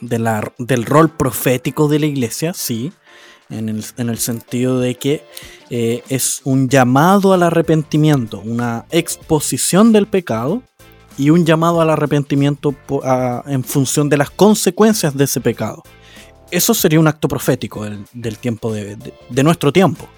B: de la, del rol profético de la iglesia, sí, en el, sentido de que eh, es un llamado al arrepentimiento, una exposición del pecado y un llamado al arrepentimiento en función de las consecuencias de ese pecado. Eso sería un acto profético del, tiempo de, nuestro tiempo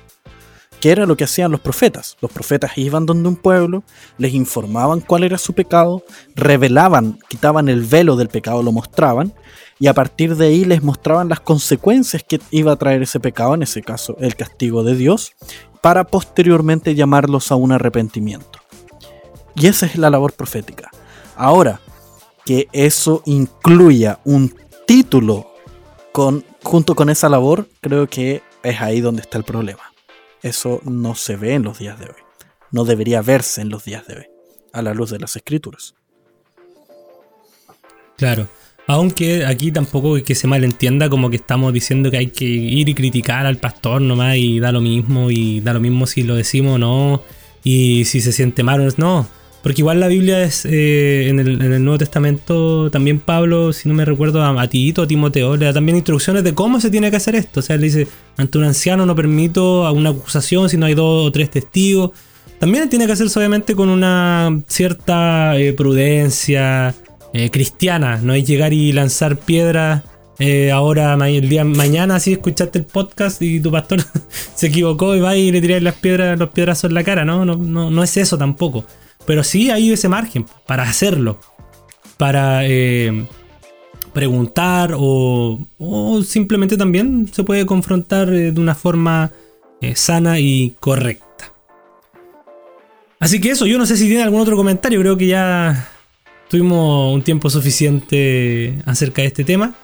B: que era lo que hacían los profetas. Los profetas iban donde un pueblo, les informaban cuál era su pecado, revelaban, quitaban el velo del pecado, lo mostraban, y a partir de ahí les mostraban las consecuencias que iba a traer ese pecado, en ese caso el castigo de Dios, para posteriormente llamarlos a un arrepentimiento. Y esa es la labor profética. Ahora, que eso incluya un título con, junto con esa labor, creo que es ahí donde está el problema. Eso no se ve en los días de hoy. No debería verse en los días de hoy, a la luz de las escrituras.
A: Claro. Aunque aquí tampoco que se malentienda como que estamos diciendo que hay que ir y criticar al pastor nomás y da lo mismo y da lo mismo si lo decimos o no y si se siente mal o no. Porque igual la Biblia es, eh, en, el, Nuevo Testamento, también Pablo, si no me recuerdo, a, Tito, a Timoteo, le da también instrucciones de cómo se tiene que hacer esto. O sea, le dice, ante un anciano no permito una acusación si no hay dos o tres testigos. También tiene que hacerse obviamente con una cierta eh, prudencia eh, cristiana. No es llegar y lanzar piedras ahora, el día mañana, si escuchaste el podcast y tu pastor se equivocó y va y le tiráis las piedras, los piedrazos en la cara, ¿no? No, no, no es eso tampoco. Pero sí hay ese margen para hacerlo. Para eh, preguntar o, simplemente también se puede confrontar eh, de una forma eh, sana y correcta. Así que eso, yo no sé si tiene algún otro comentario, creo que ya tuvimos un tiempo suficiente acerca de este tema.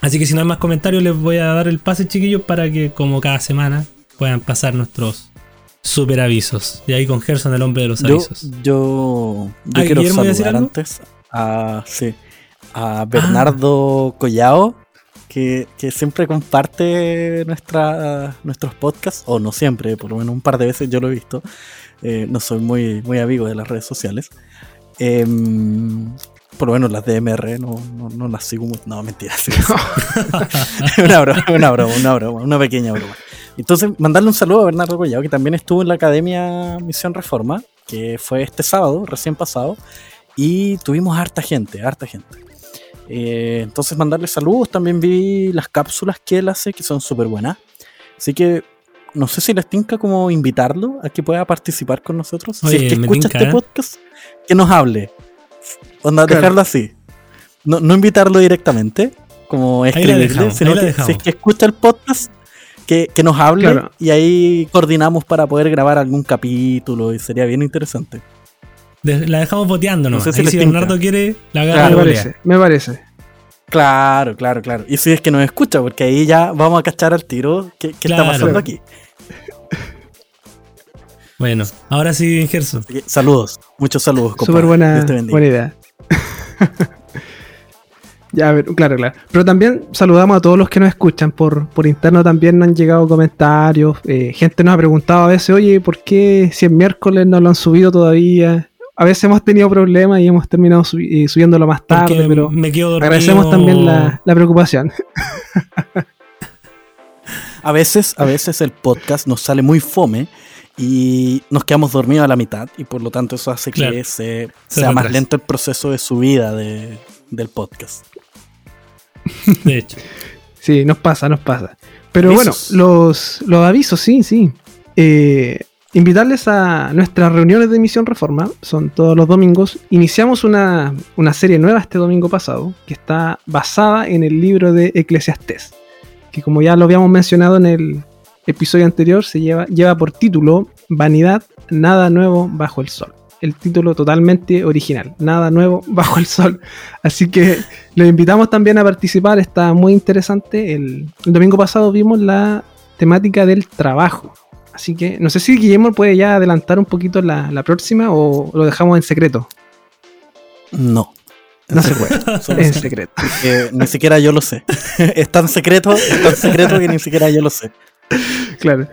A: Así que si no hay más comentarios les voy a dar el pase chiquillos para que como cada semana puedan pasar nuestros super avisos. Y ahí con Gerson, el hombre de los avisos.
B: Yo, yo ah, quiero saludar antes a, sí, a Bernardo ah. Collao, que, siempre comparte nuestra, nuestros podcasts, o no siempre, por lo menos un par de veces yo lo he visto. Eh, no soy muy, muy amigo de las redes sociales. Em, por lo menos las DMR no, no, las sigo No, mentira. una broma, una broma, una broma, una pequeña broma. Entonces, mandarle un saludo a Bernardo Collado, que también estuvo en la Academia Misión Reforma, que fue este sábado, recién pasado, y tuvimos harta gente, harta gente. Eh, entonces, mandarle saludos. También vi las cápsulas que él hace, que son súper buenas. Así que no sé si les tinca como invitarlo a que pueda participar con nosotros. si es que escucha este ¿eh? podcast, que nos hable. Onda, dejarlo así. No, no invitarlo directamente, como escribirle, sino que si es que escucha el podcast, que, nos hable y ahí coordinamos para poder grabar algún capítulo y sería bien interesante.
A: la dejamos boteando, ¿no? sé si, Bernardo quiere, la
C: me parece, me parece.
B: Claro, claro, claro. Y si es que nos escucha, porque ahí ya vamos a cachar al tiro qué, está pasando aquí.
A: Bueno, ahora sí, Gerson.
B: Saludos, muchos saludos.
C: Súper buena, buena idea. Ya, a ver, claro, claro. Pero también saludamos a todos los que nos escuchan. Por, por interno también nos han llegado comentarios. Eh, gente nos ha preguntado a veces, oye, ¿por qué si es miércoles no lo han subido todavía? A veces hemos tenido problemas y hemos terminado eh, subiéndolo más tarde, pero
A: me quedo
C: agradecemos también la, la preocupación.
B: a veces, a veces el podcast nos sale muy fome y nos quedamos dormidos a la mitad y por lo tanto eso hace que sea más lento el proceso de subida de, del podcast.
A: De hecho.
C: sí, nos pasa, nos pasa. Pero bueno, los, los avisos, sí, sí. Eh, invitarles a nuestras reuniones de Misión Reforma, son todos los domingos. Iniciamos una, serie nueva este domingo pasado, que está basada en el libro de Eclesiastés, que como ya lo habíamos mencionado en el episodio anterior, se lleva, lleva por título Vanidad, nada nuevo bajo el sol el título totalmente original. Nada nuevo bajo el sol. Así que los invitamos también a participar. Está muy interesante. El, domingo pasado vimos la temática del trabajo. Así que no sé si Guillermo puede ya adelantar un poquito la, próxima o lo dejamos en secreto.
B: No.
C: No se puede. en secreto.
B: ni siquiera yo lo sé. es tan secreto, es tan secreto que ni siquiera yo lo sé.
C: Claro.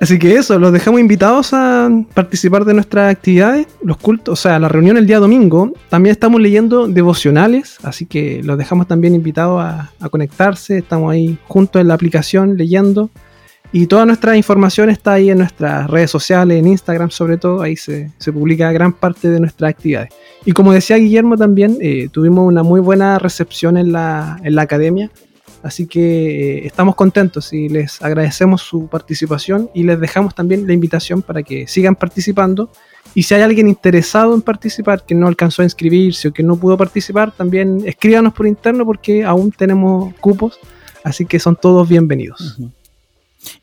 C: Así que eso, los dejamos invitados a participar de nuestras actividades, los cultos, o sea, la reunión el día domingo. También estamos leyendo devocionales, así que los dejamos también invitados a, conectarse. Estamos ahí juntos en la aplicación leyendo. Y toda nuestra información está ahí en nuestras redes sociales, en Instagram sobre todo, ahí se, publica gran parte de nuestras actividades. Y como decía Guillermo también, eh, tuvimos una muy buena recepción en la, en la academia. Así que eh, estamos contentos y les agradecemos su participación y les dejamos también la invitación para que sigan participando. Y si hay alguien interesado en participar, que no alcanzó a inscribirse o que no pudo participar, también escríbanos por interno porque aún tenemos cupos. Así que son todos bienvenidos.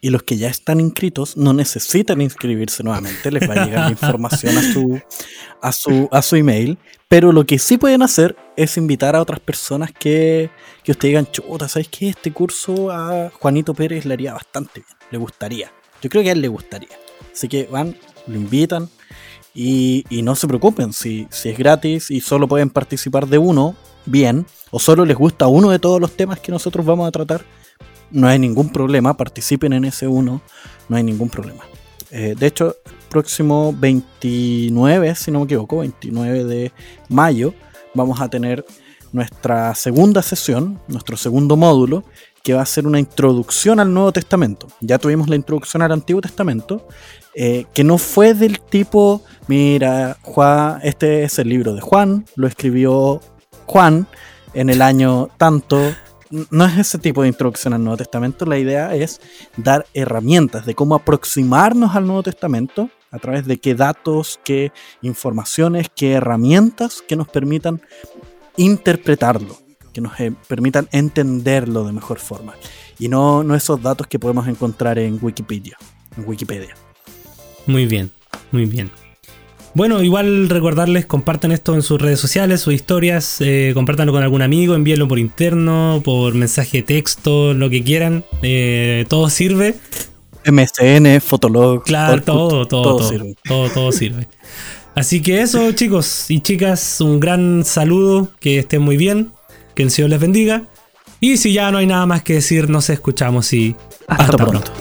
B: Y los que ya están inscritos no necesitan inscribirse nuevamente, les va a llegar la información a su, a su, a su email. Pero lo que sí pueden hacer es invitar a otras personas que, que ustedes digan, chuta, ¿sabes qué? Este curso a Juanito Pérez le haría bastante bien, le gustaría. Yo creo que a él le gustaría. Así que van, lo invitan y, y no se preocupen, si, si es gratis y solo pueden participar de uno, bien, o solo les gusta uno de todos los temas que nosotros vamos a tratar, no hay ningún problema, participen en ese uno, no hay ningún problema. Eh, de hecho, próximo 29, si no me equivoco, 29 de mayo, vamos a tener nuestra segunda sesión, nuestro segundo módulo, que va a ser una introducción al Nuevo Testamento. Ya tuvimos la introducción al Antiguo Testamento, eh, que no fue del tipo, mira, Juan, este es el libro de Juan, lo escribió Juan en el año tanto, no es ese tipo de introducción al Nuevo Testamento, la idea es dar herramientas de cómo aproximarnos al Nuevo Testamento a través de qué datos, qué informaciones, qué herramientas que nos permitan interpretarlo, que nos eh, permitan entenderlo de mejor forma. Y no, no esos datos que podemos encontrar en Wikipedia. En Wikipedia.
A: Muy bien, muy bien. Bueno, igual recordarles, compartan esto en sus redes sociales, sus historias, eh, compártanlo con algún amigo, envíenlo por interno, por mensaje de texto, lo que quieran. Eh, todo sirve.
B: MSN, Fotolog.
A: Claro, todo, todo, todo, sirve. Todo, todo sirve. Así que eso, chicos y chicas, un gran saludo, que estén muy bien, que el Señor les bendiga. Y si ya no hay nada más que decir, nos escuchamos y
B: hasta, pronto.